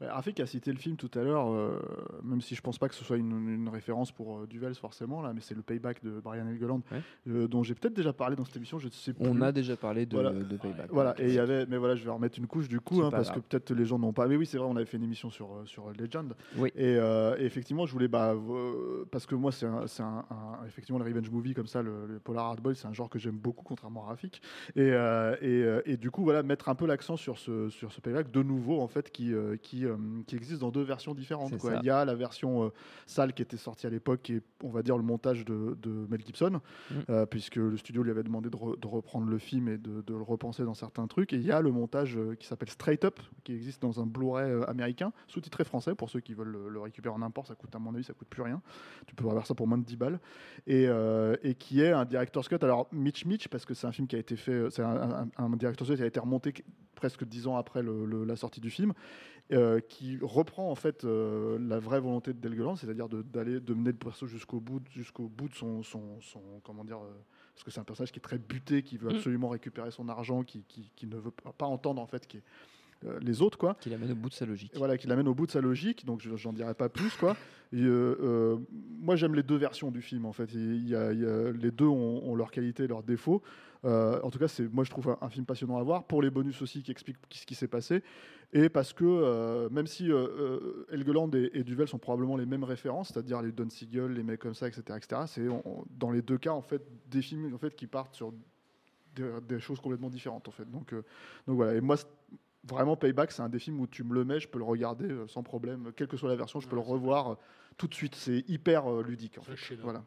Rafik a cité le film tout à l'heure, euh, même si je pense pas que ce soit une, une référence pour euh, Duvels forcément, là, mais c'est le Payback de Brian Helgeland, Ouais. euh, dont j'ai peut-être déjà parlé dans cette émission, je ne sais plus. On a déjà parlé de, Voilà. de Payback. Voilà, et il y avait, mais voilà, je vais remettre une couche du coup, hein, parce grave. que peut-être les gens n'ont pas. Mais oui, c'est vrai, on avait fait une émission sur, euh, sur Legend. Oui. Et, et effectivement, je voulais, bah, parce que moi, c'est un, c'est un- un- effectivement le revenge movie comme ça, le, le polar hardboil, c'est un genre que j'aime beaucoup, contrairement à Rafik. Et, et, et du coup, voilà, mettre un peu l'accent sur ce, sur ce payback de nouveau, en fait, qui, qui, euh, qui existe dans deux versions différentes. Quoi. Il y a la version euh, sale qui était sortie à l'époque, qui est, on va dire, le montage de, de Mel Gibson, Mm. euh, puisque le studio lui avait demandé de, re- de reprendre le film et de, de le repenser dans certains trucs. Et il y a le montage qui s'appelle Straight Up, qui existe dans un Blu-ray américain, sous-titré français, pour ceux qui veulent le, le récupérer en import, ça coûte, à mon avis, ça coûte plus rien. Tu peux avoir ça pour moins de 10 balles. Et, et qui est un director's cut. Alors, Mitch Mitch, parce que c'est un film qui a été fait, c'est un, un, un director's cut qui a été remonté presque 10 ans après le- le- la sortie du film, euh, qui reprend en fait euh, la vraie volonté de Delgeland, c'est-à-dire d'aller de, mener le perso jusqu'au bout, jusqu'au bout de son, son, son- comment dire, euh, parce que c'est un personnage qui est très buté, qui veut Mm. absolument récupérer son argent, qui, qui, qui ne veut pas entendre en fait qui est, les autres quoi. Qui l'amène au bout de sa logique. Et voilà, qui l'amène au bout de sa logique, donc je- j'en dirai pas plus, quoi. Et, euh, euh, moi, j'aime les deux versions du film, en fait. Il y a- il y a- les deux ont, ont leurs qualités leurs défauts. Euh, en tout cas, c'est, moi, je trouve un, un film passionnant à voir, pour les bonus aussi qui expliquent ce qui s'est passé, et parce que, euh, même si euh, euh, Helgeland et, et Duvel sont probablement les mêmes références, c'est-à-dire les Don Siegel, les mecs comme ça, etc., etc., c'est dans les deux cas, en fait, des films en fait, qui partent sur des, des choses complètement différentes, en fait. Donc, euh, donc voilà, et moi, Vraiment, Payback, c'est un des films où tu me le mets, je peux le regarder euh, sans problème, quelle que soit la version, je peux le revoir euh, tout de suite. C'est hyper euh, ludique. En fait. Un chef-d'œuvre. Voilà.